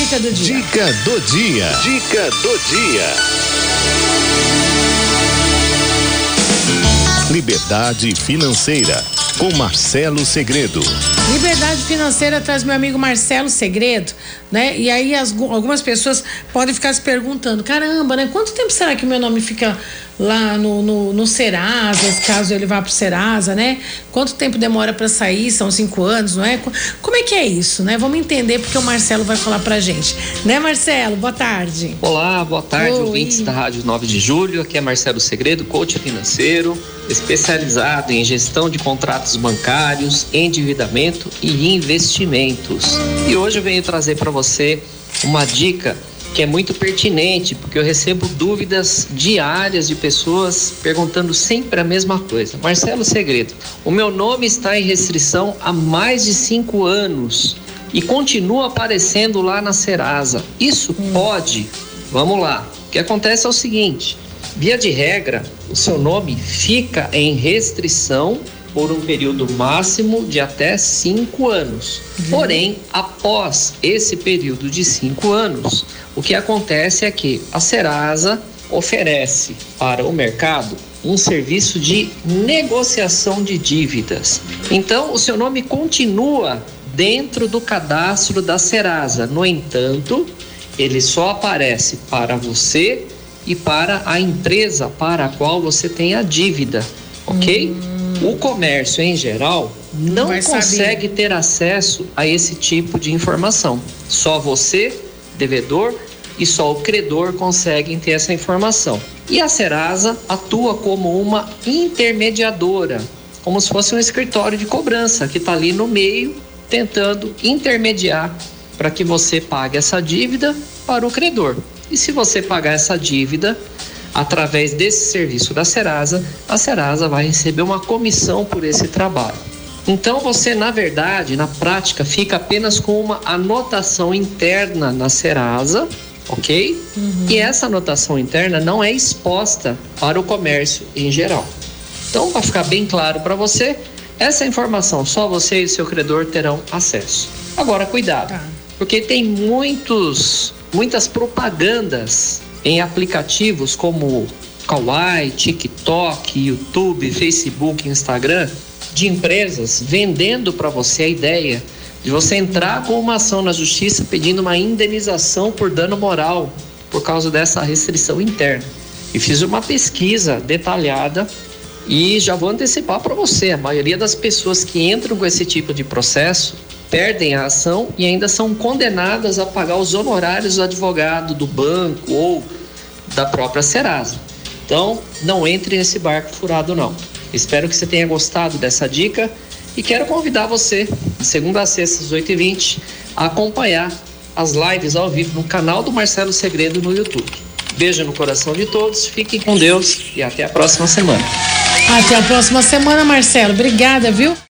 dica do dia. Dica do dia. Dica do dia. Liberdade financeira com Marcelo Segredo. Liberdade financeira traz meu amigo Marcelo Segredo, né? E aí as, algumas pessoas podem ficar se perguntando: caramba, né? Quanto tempo será que o meu nome fica lá no, no, no Serasa, caso ele vá para o Serasa, né? Quanto tempo demora para sair? São cinco anos, não é? Como é que é isso, né? Vamos entender porque o Marcelo vai falar para gente. Né, Marcelo? Boa tarde. Olá, boa tarde, Oi. ouvintes da Rádio 9 de Julho. Aqui é Marcelo Segredo, coach financeiro, especializado em gestão de contratos bancários, endividamento e investimentos. E hoje eu venho trazer para você uma dica que é muito pertinente, porque eu recebo dúvidas diárias de pessoas perguntando sempre a mesma coisa. Marcelo Segredo, o meu nome está em restrição há mais de cinco anos e continua aparecendo lá na Serasa. Isso hum. pode? Vamos lá. O que acontece é o seguinte: via de regra, o seu nome fica em restrição por um período máximo de até cinco anos. Uhum. Porém, após esse período de cinco anos, o que acontece é que a Serasa oferece para o mercado um serviço de negociação de dívidas. Então, o seu nome continua dentro do cadastro da Serasa. No entanto, ele só aparece para você e para a empresa para a qual você tem a dívida, ok? Hum o comércio em geral não consegue saber. ter acesso a esse tipo de informação. Só você, devedor, e só o credor conseguem ter essa informação. E a Serasa atua como uma intermediadora, como se fosse um escritório de cobrança que está ali no meio, tentando intermediar para que você pague essa dívida para o credor. E se você pagar essa dívida, através desse serviço da Serasa, a Serasa vai receber uma comissão por esse trabalho. Então você, na verdade, na prática, fica apenas com uma anotação interna na Serasa, ok? Uhum. E essa anotação interna não é exposta para o comércio em geral. Então, para ficar bem claro para você, essa informação só você e seu credor terão acesso. Agora, cuidado, tá. porque tem muitos, muitas propagandas em aplicativos como Kawaii, TikTok, YouTube, Facebook, Instagram, de empresas vendendo para você a ideia de você entrar com uma ação na justiça pedindo uma indenização por dano moral por causa dessa restrição interna. E fiz uma pesquisa detalhada e já vou antecipar para você: a maioria das pessoas que entram com esse tipo de processo perdem a ação e ainda são condenadas a pagar os honorários do advogado, do banco ou da própria Serasa. Então, não entre nesse barco furado não. Espero que você tenha gostado dessa dica e quero convidar você, de segunda a sexta, às 8h20, a acompanhar as lives ao vivo no canal do Marcelo Segredo no YouTube. Beijo no coração de todos, fiquem com Deus e até a próxima semana. Até a próxima semana, Marcelo. Obrigada, viu?